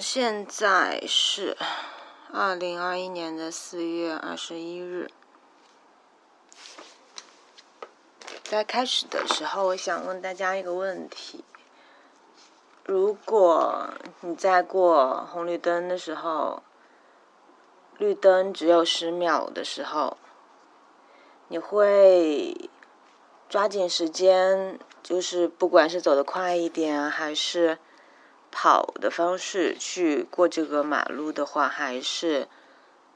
现在是二零二一年的四月二十一日。在开始的时候，我想问大家一个问题：如果你在过红绿灯的时候，绿灯只有十秒的时候，你会抓紧时间，就是不管是走得快一点，还是跑的方式去过这个马路的话，还是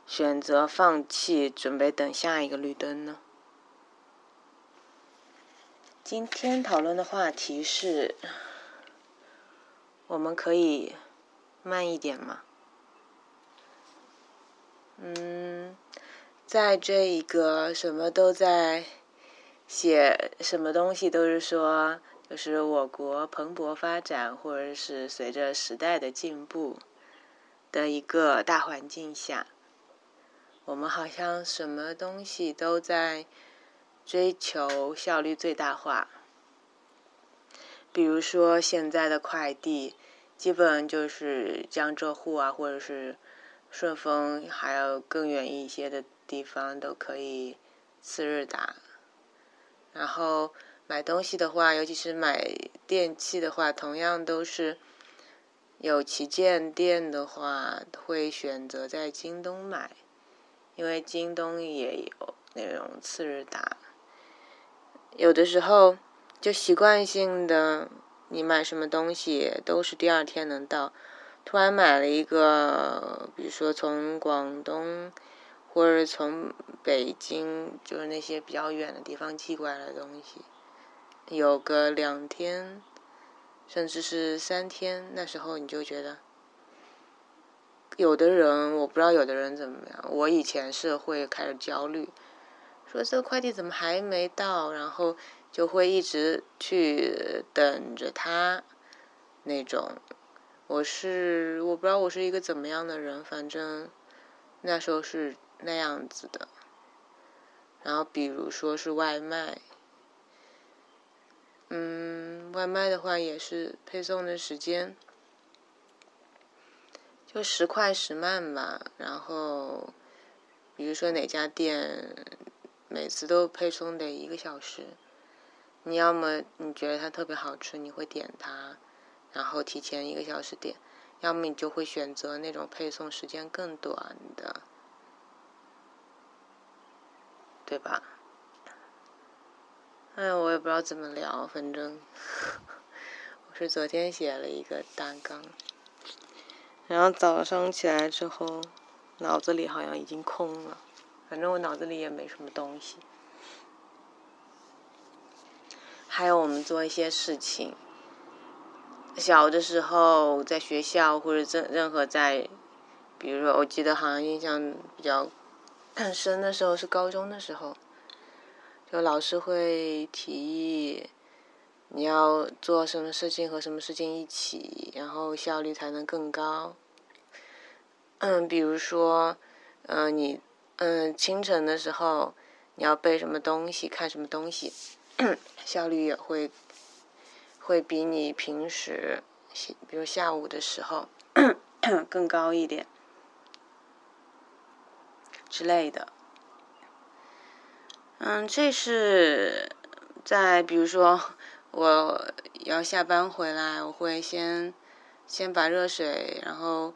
选择放弃，准备等下一个绿灯呢？今天讨论的话题是：我们可以慢一点吗？嗯，在这一个什么都在写，什么东西都是说，就是我国蓬勃发展，或者是随着时代的进步的一个大环境下，我们好像什么东西都在。追求效率最大化，比如说现在的快递，基本就是江浙沪啊，或者是顺丰，还有更远一些的地方都可以次日达。然后买东西的话，尤其是买电器的话，同样都是有旗舰店的话，会选择在京东买，因为京东也有那种次日达。有的时候，就习惯性的，你买什么东西都是第二天能到。突然买了一个，比如说从广东或者从北京，就是那些比较远的地方寄过来的东西，有个两天，甚至是三天，那时候你就觉得，有的人我不知道，有的人怎么样，我以前是会开始焦虑。说这个快递怎么还没到？然后就会一直去等着他，那种。我是我不知道我是一个怎么样的人，反正那时候是那样子的。然后比如说是外卖，嗯，外卖的话也是配送的时间就时快时慢吧。然后比如说哪家店。每次都配送得一个小时，你要么你觉得它特别好吃，你会点它，然后提前一个小时点；要么你就会选择那种配送时间更短的，对吧？哎，我也不知道怎么聊，反正我是昨天写了一个大纲，然后早上起来之后，脑子里好像已经空了。反正我脑子里也没什么东西。还有我们做一些事情，小的时候在学校或者任任何在，比如说我记得好像印象比较深的时候是高中的时候，就老师会提议你要做什么事情和什么事情一起，然后效率才能更高。嗯，比如说，嗯，你。嗯，清晨的时候你要背什么东西，看什么东西，效率也会会比你平时，比如下午的时候 更高一点之类的。嗯，这是在比如说我要下班回来，我会先先把热水，然后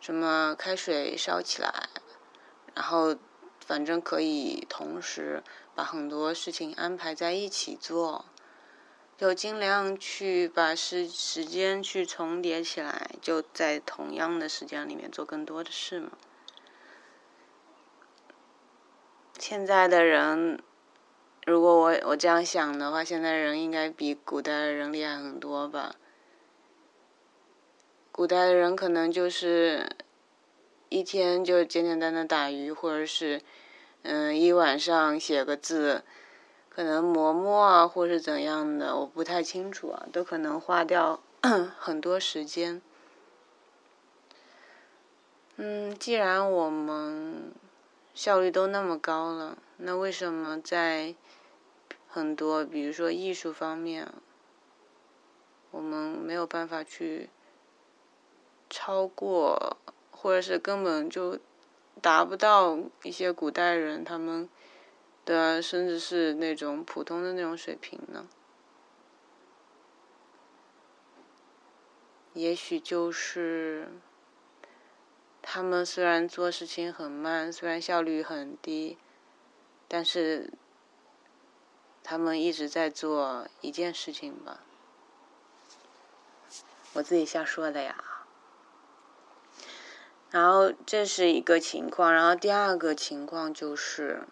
什么开水烧起来。然后，反正可以同时把很多事情安排在一起做，就尽量去把时时间去重叠起来，就在同样的时间里面做更多的事嘛。现在的人，如果我我这样想的话，现在人应该比古代的人厉害很多吧？古代的人可能就是。一天就简简单单打鱼，或者是，嗯，一晚上写个字，可能磨墨啊，或是怎样的，我不太清楚啊，都可能花掉 很多时间。嗯，既然我们效率都那么高了，那为什么在很多，比如说艺术方面，我们没有办法去？超过，或者是根本就达不到一些古代人他们的，甚至是那种普通的那种水平呢？也许就是他们虽然做事情很慢，虽然效率很低，但是他们一直在做一件事情吧。我自己瞎说的呀。然后这是一个情况，然后第二个情况就是，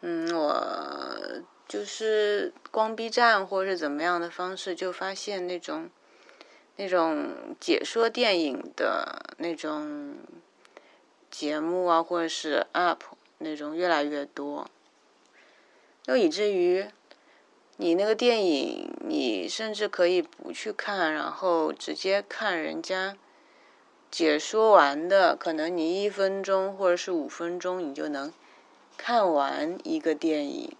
嗯，我就是光 B 站或者是怎么样的方式，就发现那种。那种解说电影的那种节目啊，或者是 UP 那种越来越多，就以至于你那个电影，你甚至可以不去看，然后直接看人家解说完的，可能你一分钟或者是五分钟，你就能看完一个电影。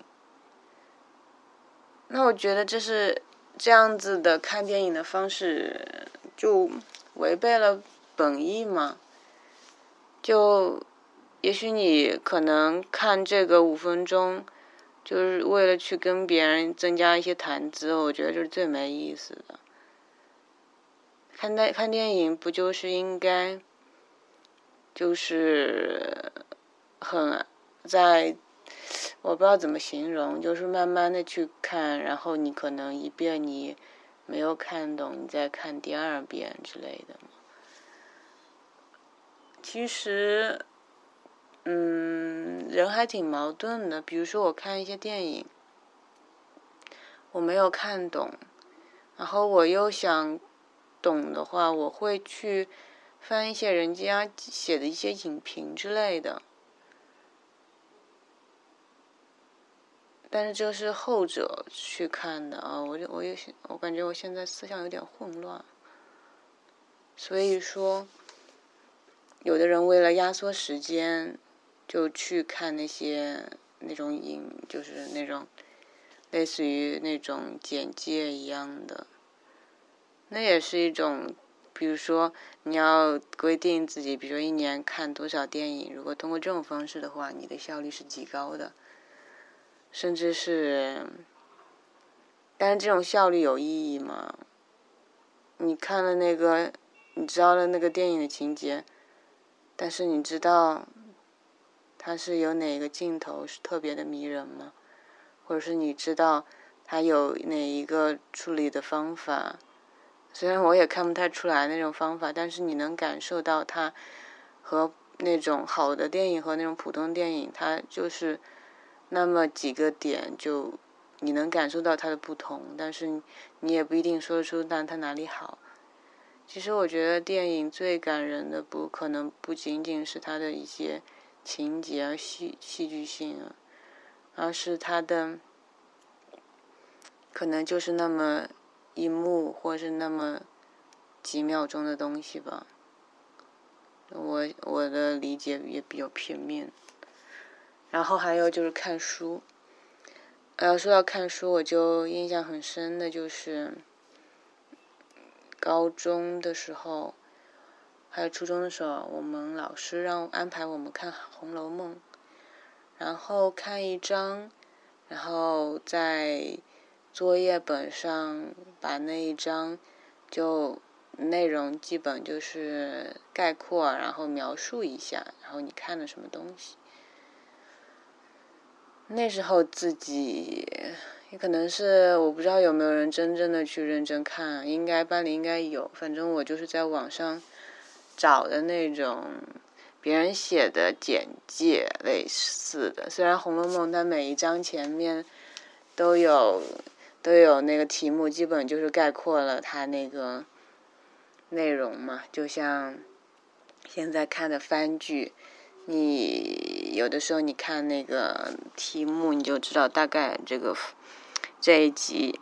那我觉得这是。这样子的看电影的方式，就违背了本意嘛？就也许你可能看这个五分钟，就是为了去跟别人增加一些谈资，我觉得这是最没意思的。看电看电影不就是应该，就是很在。我不知道怎么形容，就是慢慢的去看，然后你可能一遍你没有看懂，你再看第二遍之类的。其实，嗯，人还挺矛盾的。比如说，我看一些电影，我没有看懂，然后我又想懂的话，我会去翻一些人家写的一些影评之类的。但是这是后者去看的啊，我就我也我感觉我现在思想有点混乱，所以说，有的人为了压缩时间，就去看那些那种影，就是那种类似于那种简介一样的，那也是一种，比如说你要规定自己，比如说一年看多少电影，如果通过这种方式的话，你的效率是极高的。甚至是，但是这种效率有意义吗？你看了那个，你知道了那个电影的情节，但是你知道，它是有哪个镜头是特别的迷人吗？或者是你知道，它有哪一个处理的方法？虽然我也看不太出来那种方法，但是你能感受到它和那种好的电影和那种普通电影，它就是。那么几个点就你能感受到它的不同，但是你也不一定说得出但它哪里好。其实我觉得电影最感人的不可能不仅仅是它的一些情节啊戏戏剧性啊，而是它的可能就是那么一幕或是那么几秒钟的东西吧。我我的理解也比较片面。然后还有就是看书，然后说到看书，我就印象很深的就是高中的时候，还有初中的时候，我们老师让安排我们看《红楼梦》，然后看一章，然后在作业本上把那一章就内容基本就是概括，然后描述一下，然后你看了什么东西。那时候自己也可能是我不知道有没有人真正的去认真看，应该班里应该有，反正我就是在网上找的那种别人写的简介类似的。虽然《红楼梦》它每一章前面都有都有那个题目，基本就是概括了它那个内容嘛，就像现在看的番剧。你有的时候你看那个题目，你就知道大概这个这一集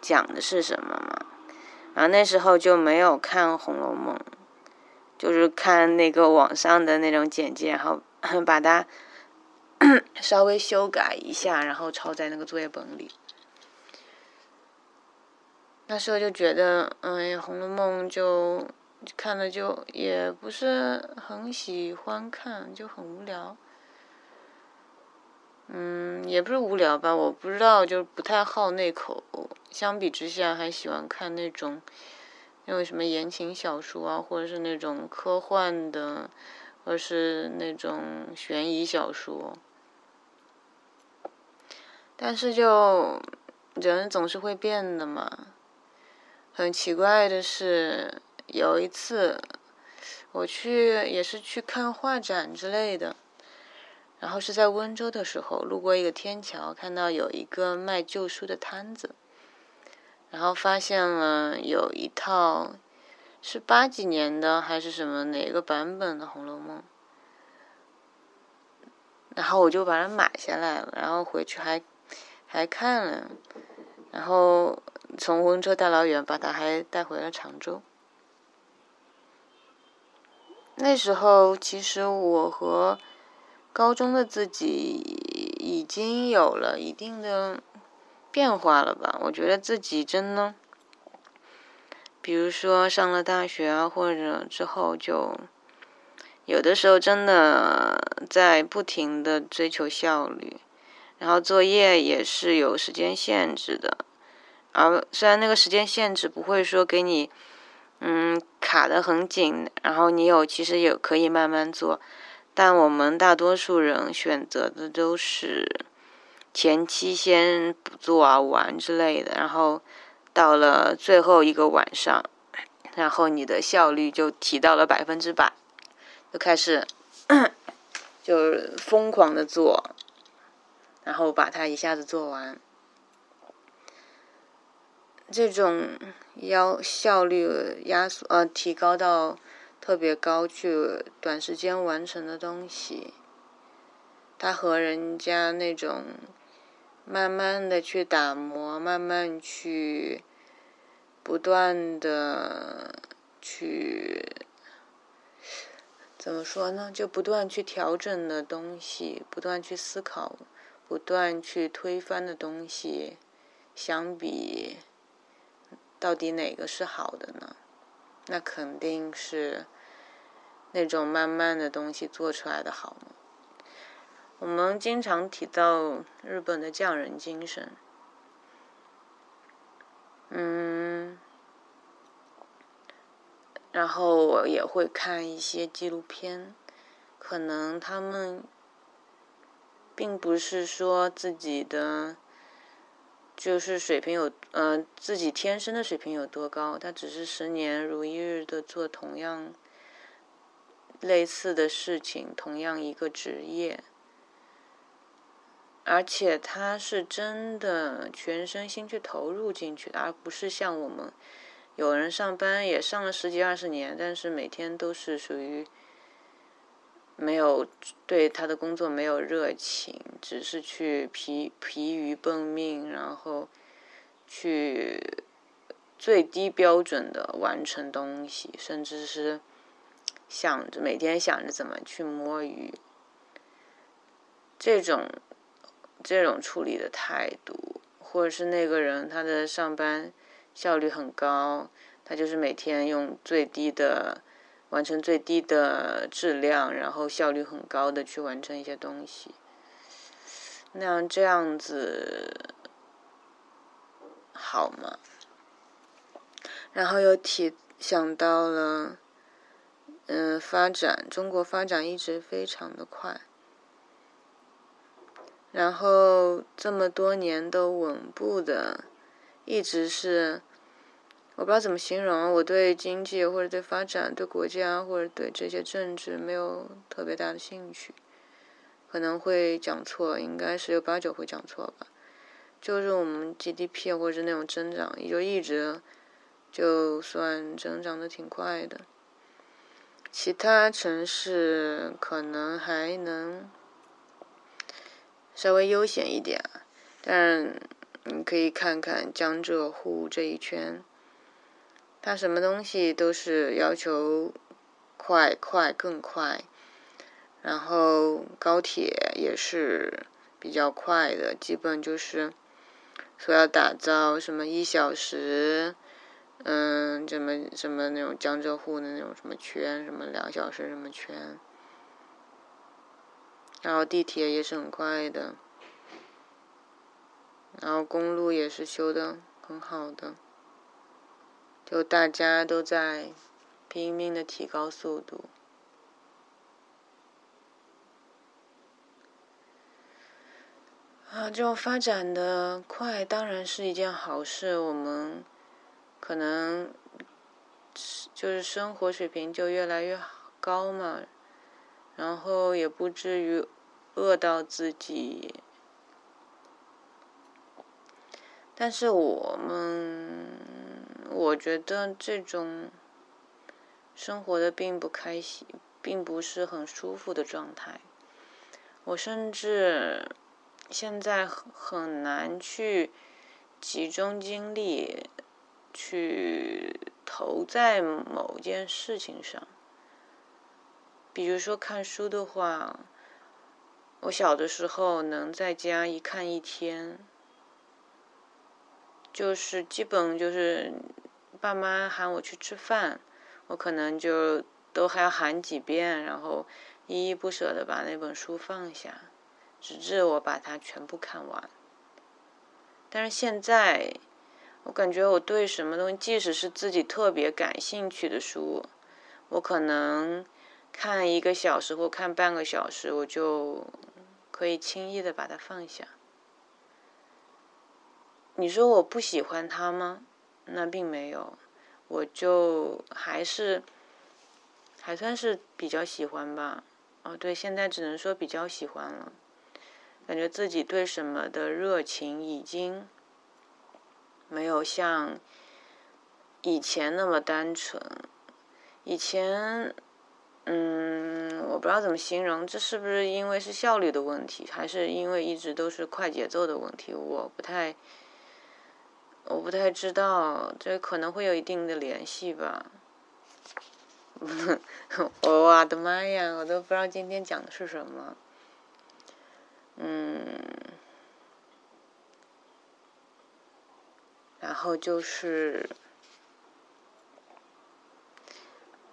讲的是什么嘛。然后那时候就没有看《红楼梦》，就是看那个网上的那种简介，然后 把它 稍微修改一下，然后抄在那个作业本里。那时候就觉得，哎呀，《红楼梦》就看了就也不是很喜欢看，就很无聊。嗯，也不是无聊吧，我不知道，就是不太好那口。相比之下，还喜欢看那种，那种什么言情小说啊，或者是那种科幻的，或者是那种悬疑小说。但是就人总是会变的嘛。很奇怪的是，有一次我去也是去看画展之类的，然后是在温州的时候，路过一个天桥，看到有一个卖旧书的摊子，然后发现了有一套是八几年的还是什么哪个版本的《红楼梦》，然后我就把它买下来了，然后回去还还看了，然后。从温州大老远把它还带回了常州。那时候，其实我和高中的自己已经有了一定的变化了吧？我觉得自己真的，比如说上了大学啊，或者之后就有的时候真的在不停的追求效率，然后作业也是有时间限制的。而虽然那个时间限制不会说给你，嗯，卡得很紧，然后你有其实也可以慢慢做，但我们大多数人选择的都是前期先不做啊玩之类的，然后到了最后一个晚上，然后你的效率就提到了百分之百，就开始 就疯狂的做，然后把它一下子做完。这种要效率压缩呃提高到特别高，去短时间完成的东西，它和人家那种慢慢的去打磨，慢慢去不断的去怎么说呢？就不断去调整的东西，不断去思考，不断去推翻的东西，相比。到底哪个是好的呢？那肯定是那种慢慢的东西做出来的好嘛。我们经常提到日本的匠人精神，嗯，然后我也会看一些纪录片，可能他们并不是说自己的。就是水平有，呃，自己天生的水平有多高？他只是十年如一日的做同样类似的事情，同样一个职业，而且他是真的全身心去投入进去的，而不是像我们有人上班也上了十几二十年，但是每天都是属于。没有对他的工作没有热情，只是去疲疲于奔命，然后去最低标准的完成东西，甚至是想着每天想着怎么去摸鱼，这种这种处理的态度，或者是那个人他的上班效率很高，他就是每天用最低的。完成最低的质量，然后效率很高的去完成一些东西，那样这样子好吗？然后又提想到了，嗯，发展中国发展一直非常的快，然后这么多年都稳步的，一直是。我不知道怎么形容，我对经济或者对发展、对国家或者对这些政治没有特别大的兴趣，可能会讲错，应该十有八九会讲错吧。就是我们 GDP 或者那种增长，也就一直就算增长的挺快的。其他城市可能还能稍微悠闲一点，但你可以看看江浙沪这一圈。它什么东西都是要求快快更快，然后高铁也是比较快的，基本就是说要打造什么一小时嗯，什么什么那种江浙沪的那种什么圈，什么两小时什么圈，然后地铁也是很快的，然后公路也是修的很好的，就大家都在拼命的提高速度。啊，这种发展的快当然是一件好事，我们可能就是生活水平就越来越高嘛，然后也不至于饿到自己。但是我们，我觉得这种生活的并不开心，并不是很舒服的状态。我甚至。现在很难去集中精力去投在某件事情上。比如说看书的话，我小的时候能在家一看一天，就是基本就是爸妈喊我去吃饭，我可能就都还要喊几遍，然后依依不舍的把那本书放下。直至我把它全部看完。但是现在，我感觉我对什么东西，即使是自己特别感兴趣的书，我可能看一个小时或看半个小时，我就可以轻易的把它放下。你说我不喜欢他吗？那并没有，我就还是还算是比较喜欢吧。哦，对，现在只能说比较喜欢了。感觉自己对什么的热情已经没有像以前那么单纯。以前，嗯，我不知道怎么形容，这是不是因为是效率的问题，还是因为一直都是快节奏的问题？我不太，我不太知道，这可能会有一定的联系吧。我的妈呀，我都不知道今天讲的是什么。嗯，然后就是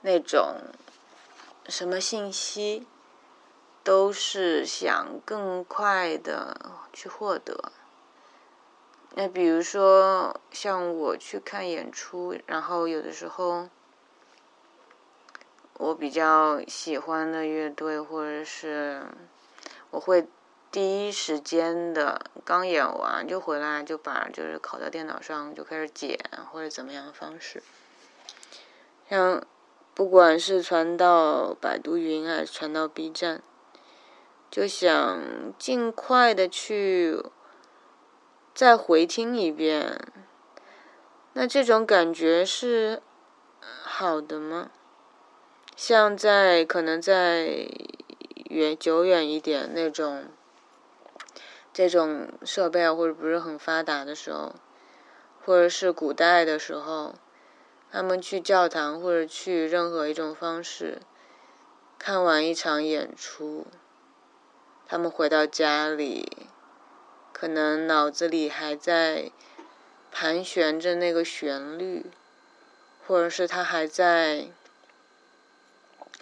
那种什么信息都是想更快的去获得。那比如说像我去看演出，然后有的时候我比较喜欢的乐队，或者是我会。第一时间的刚演完就回来就把就是拷到电脑上就开始剪或者怎么样的方式，像不管是传到百度云还是传到 B 站，就想尽快的去再回听一遍，那这种感觉是好的吗？像在可能在远久远一点那种。这种设备或者不是很发达的时候，或者是古代的时候，他们去教堂或者去任何一种方式看完一场演出，他们回到家里，可能脑子里还在盘旋着那个旋律，或者是他还在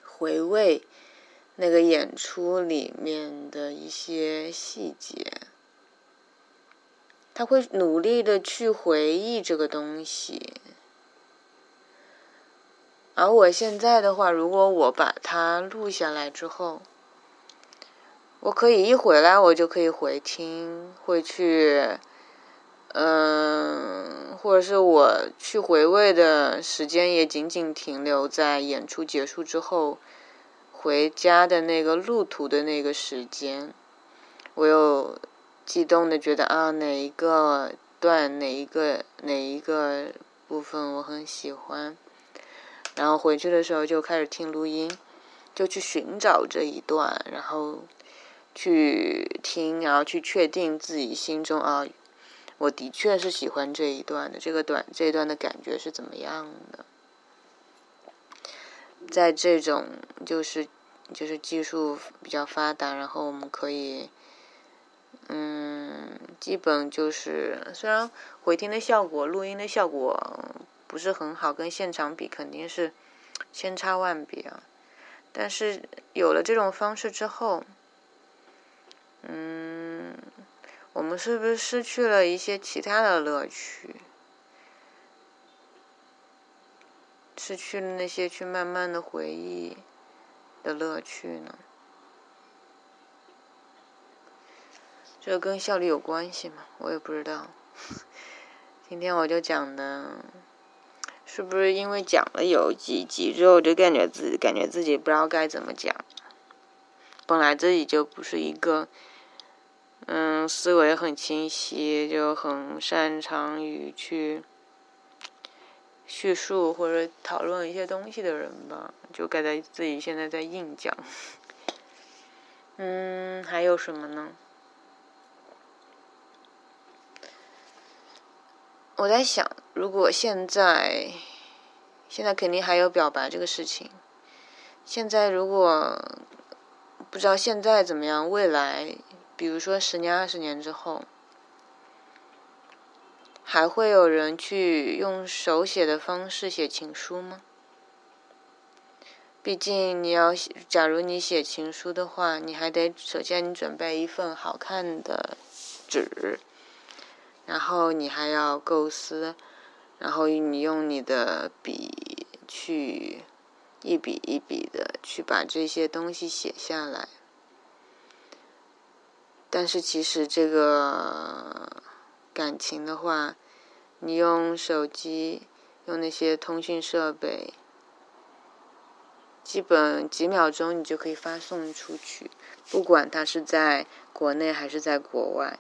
回味。那个演出里面的一些细节，他会努力的去回忆这个东西。而我现在的话，如果我把它录下来之后，我可以一回来我就可以回听，会去，嗯，或者是我去回味的时间也仅仅停留在演出结束之后。回家的那个路途的那个时间，我又激动的觉得啊，哪一个段，哪一个哪一个部分我很喜欢，然后回去的时候就开始听录音，就去寻找这一段，然后去听，然后去确定自己心中啊，我的确是喜欢这一段的，这个短这一段的感觉是怎么样的。在这种就是就是技术比较发达，然后我们可以，嗯，基本就是虽然回听的效果、录音的效果不是很好，跟现场比肯定是千差万别啊。但是有了这种方式之后，嗯，我们是不是失去了一些其他的乐趣？失去了那些去慢慢的回忆的乐趣呢？这跟效率有关系吗？我也不知道。今天我就讲的，是不是因为讲了有几集之后，就感觉自己感觉自己不知道该怎么讲？本来自己就不是一个，嗯，思维很清晰，就很擅长于去。叙述或者讨论一些东西的人吧，就该在自己现在在硬讲。嗯，还有什么呢？我在想，如果现在，现在肯定还有表白这个事情。现在如果不知道现在怎么样，未来，比如说十年、二十年之后。还会有人去用手写的方式写情书吗？毕竟你要写，假如你写情书的话，你还得首先你准备一份好看的纸，然后你还要构思，然后你用你的笔去一笔一笔的去把这些东西写下来。但是其实这个。感情的话，你用手机，用那些通讯设备，基本几秒钟你就可以发送出去，不管他是在国内还是在国外。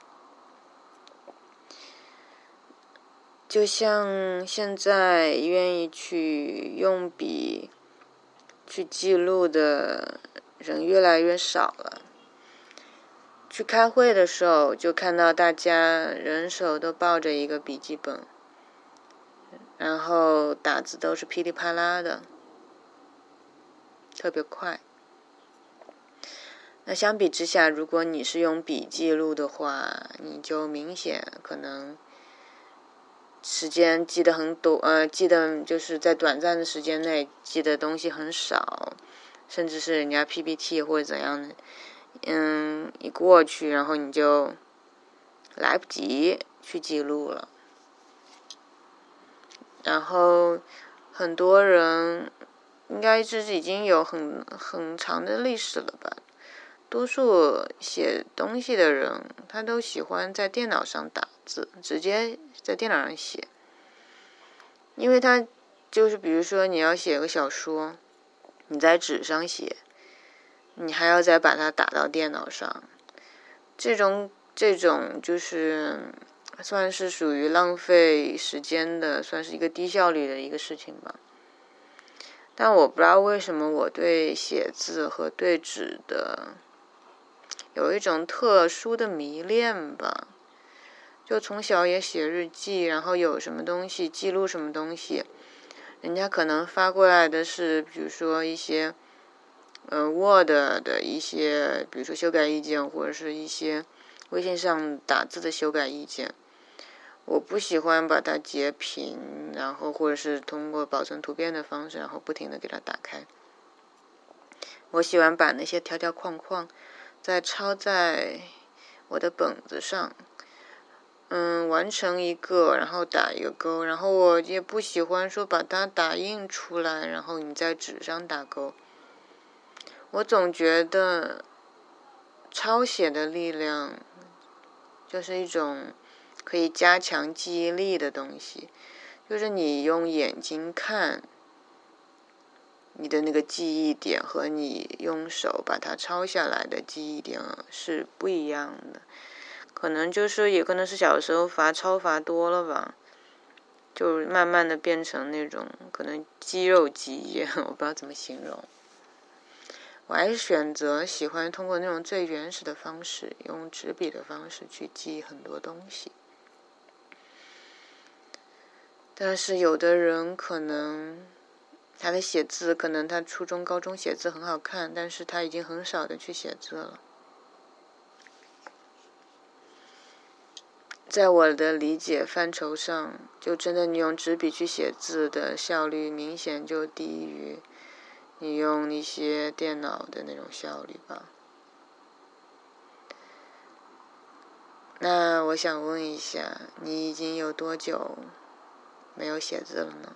就像现在愿意去用笔去记录的人越来越少了。去开会的时候，就看到大家人手都抱着一个笔记本，然后打字都是噼里啪啦的，特别快。那相比之下，如果你是用笔记录的话，你就明显可能时间记得很短，呃，记得就是在短暂的时间内记的东西很少，甚至是人家 PPT 或者怎样的。嗯，一过去，然后你就来不及去记录了。然后很多人应该这是已经有很很长的历史了吧？多数写东西的人，他都喜欢在电脑上打字，直接在电脑上写，因为他就是比如说你要写个小说，你在纸上写。你还要再把它打到电脑上，这种这种就是算是属于浪费时间的，算是一个低效率的一个事情吧。但我不知道为什么我对写字和对纸的有一种特殊的迷恋吧。就从小也写日记，然后有什么东西记录什么东西，人家可能发过来的是，比如说一些。呃，Word 的一些，比如说修改意见，或者是一些微信上打字的修改意见，我不喜欢把它截屏，然后或者是通过保存图片的方式，然后不停的给它打开。我喜欢把那些条条框框再抄在我的本子上，嗯，完成一个，然后打一个勾，然后我也不喜欢说把它打印出来，然后你在纸上打勾。我总觉得抄写的力量就是一种可以加强记忆力的东西，就是你用眼睛看，你的那个记忆点和你用手把它抄下来的记忆点是不一样的。可能就是也可能是小时候罚抄罚多了吧，就慢慢的变成那种可能肌肉记忆，我不知道怎么形容。我还是选择喜欢通过那种最原始的方式，用纸笔的方式去记很多东西。但是有的人可能他的写字，可能他初中、高中写字很好看，但是他已经很少的去写字了。在我的理解范畴上，就真的你用纸笔去写字的效率明显就低于你用一些电脑的那种效率吧。那我想问一下，你已经有多久没有写字了呢？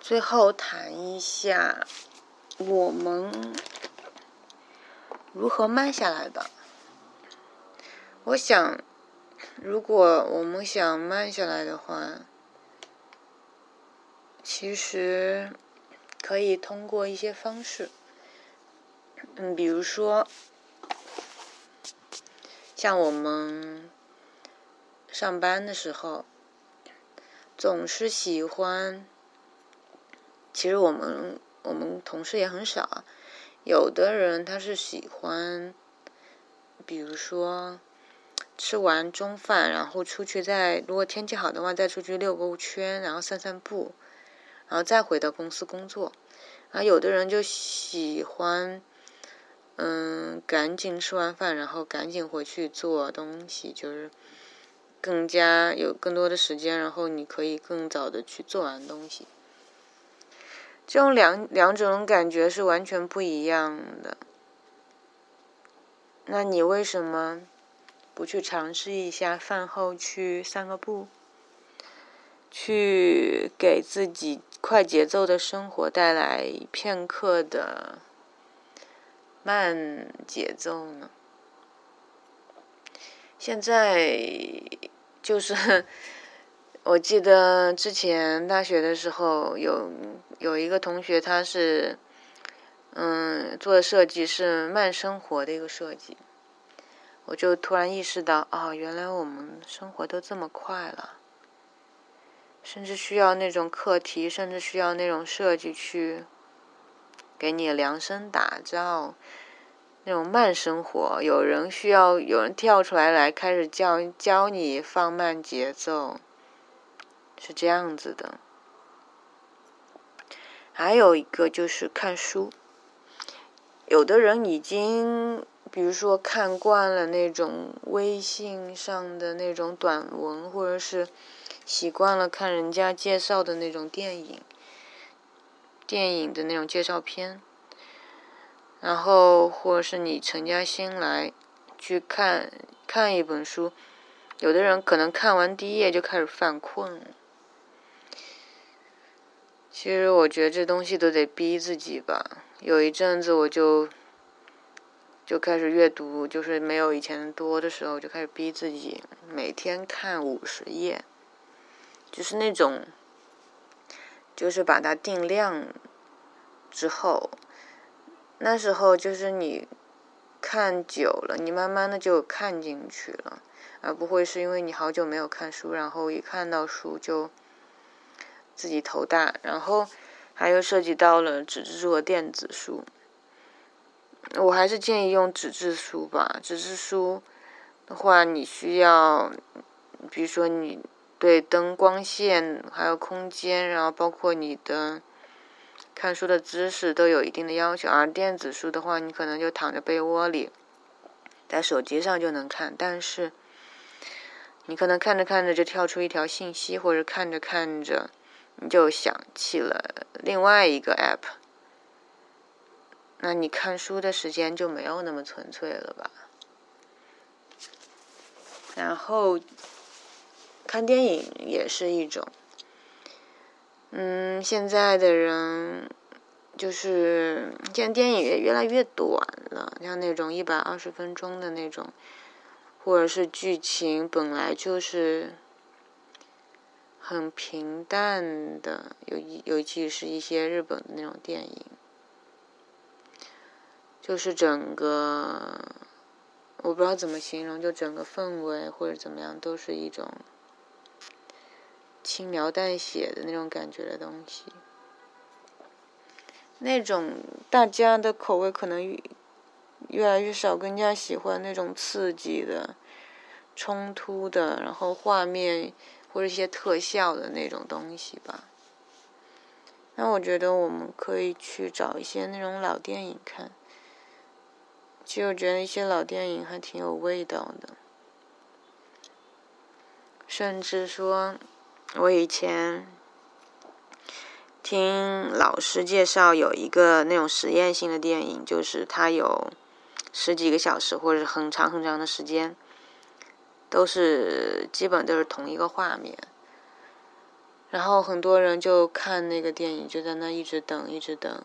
最后谈一下我们如何慢下来吧。我想，如果我们想慢下来的话，其实可以通过一些方式，嗯，比如说像我们上班的时候，总是喜欢。其实我们我们同事也很少，有的人他是喜欢，比如说吃完中饭，然后出去再如果天气好的话，再出去遛个圈，然后散散步，然后再回到公司工作。啊，有的人就喜欢，嗯，赶紧吃完饭，然后赶紧回去做东西，就是更加有更多的时间，然后你可以更早的去做完东西。这种两两种感觉是完全不一样的。那你为什么不去尝试一下饭后去散个步，去给自己快节奏的生活带来片刻的慢节奏呢？现在就是。我记得之前大学的时候，有有一个同学，他是，嗯，做的设计是慢生活的一个设计。我就突然意识到，哦，原来我们生活都这么快了，甚至需要那种课题，甚至需要那种设计去给你量身打造那种慢生活。有人需要有人跳出来来开始教教你放慢节奏。是这样子的，还有一个就是看书。有的人已经，比如说看惯了那种微信上的那种短文，或者是习惯了看人家介绍的那种电影、电影的那种介绍片，然后或者是你沉下心来去看看一本书，有的人可能看完第一页就开始犯困。其实我觉得这东西都得逼自己吧。有一阵子我就就开始阅读，就是没有以前多的时候，就开始逼自己每天看五十页，就是那种，就是把它定量之后，那时候就是你看久了，你慢慢的就看进去了，而不会是因为你好久没有看书，然后一看到书就。自己头大，然后还有涉及到了纸质书和电子书，我还是建议用纸质书吧。纸质书的话，你需要，比如说你对灯光线还有空间，然后包括你的看书的姿势都有一定的要求。而电子书的话，你可能就躺在被窝里，在手机上就能看，但是你可能看着看着就跳出一条信息，或者看着看着。你就想起了另外一个 app，那你看书的时间就没有那么纯粹了吧？然后看电影也是一种，嗯，现在的人就是现在电影也越来越短了，像那种一百二十分钟的那种，或者是剧情本来就是。很平淡的，尤尤其是一些日本的那种电影，就是整个我不知道怎么形容，就整个氛围或者怎么样，都是一种轻描淡写的那种感觉的东西。那种大家的口味可能越来越少，更加喜欢那种刺激的、冲突的，然后画面。或者一些特效的那种东西吧。那我觉得我们可以去找一些那种老电影看，其实我觉得一些老电影还挺有味道的，甚至说，我以前听老师介绍有一个那种实验性的电影，就是它有十几个小时或者很长很长的时间，都是基本都是同一个画面，然后很多人就看那个电影，就在那一直等，一直等，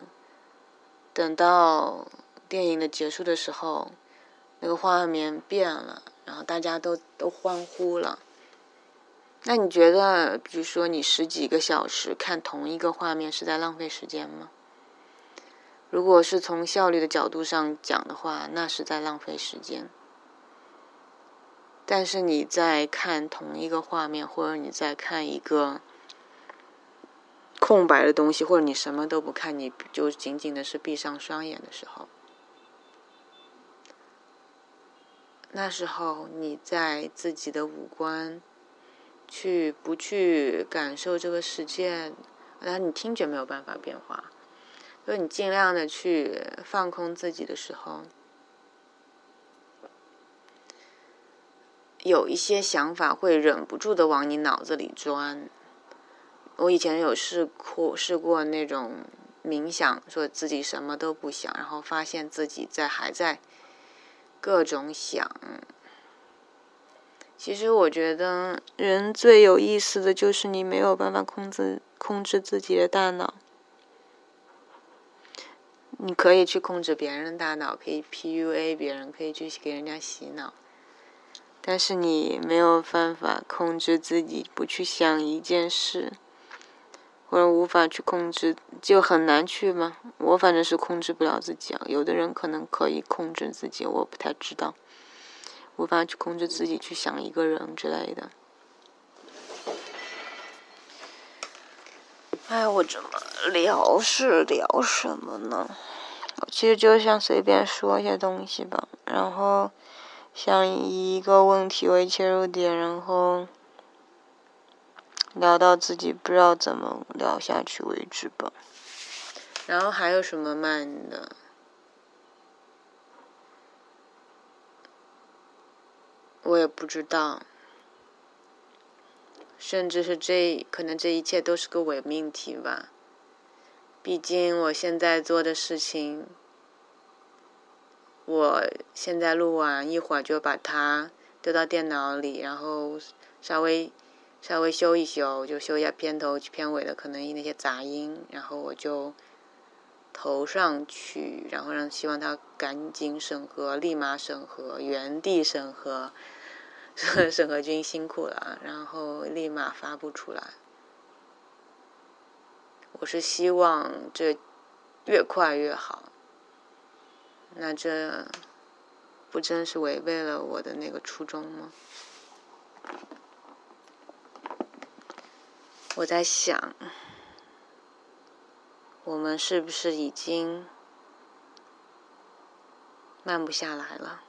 等到。电影的结束的时候，那个画面变了，然后大家都都欢呼了。那你觉得，比如说你十几个小时看同一个画面是在浪费时间吗？如果是从效率的角度上讲的话，那是在浪费时间。但是你在看同一个画面，或者你在看一个空白的东西，或者你什么都不看，你就仅仅的是闭上双眼的时候。那时候你在自己的五官，去不去感受这个世界？然后你听觉没有办法变化，所以你尽量的去放空自己的时候，有一些想法会忍不住的往你脑子里钻。我以前有试过试过那种冥想，说自己什么都不想，然后发现自己在还在。各种想，其实我觉得人最有意思的就是你没有办法控制控制自己的大脑。你可以去控制别人的大脑，可以 PUA 别人，可以去给人家洗脑，但是你没有办法控制自己不去想一件事。或者无法去控制，就很难去吗？我反正是控制不了自己啊。有的人可能可以控制自己，我不太知道。无法去控制自己去想一个人之类的。哎，我怎么聊是聊什么呢？我其实就想随便说一些东西吧，然后想以一个问题为切入点，然后。聊到自己不知道怎么聊下去为止吧。然后还有什么慢的？我也不知道。甚至是这可能这一切都是个伪命题吧。毕竟我现在做的事情，我现在录完一会儿就把它丢到电脑里，然后稍微。稍微修一修，就修一下片头、片尾的可能那些杂音，然后我就投上去，然后让希望他赶紧审核，立马审核，原地审核，审核君辛苦了，然后立马发布出来。我是希望这越快越好，那这不真是违背了我的那个初衷吗？我在想，我们是不是已经慢不下来了？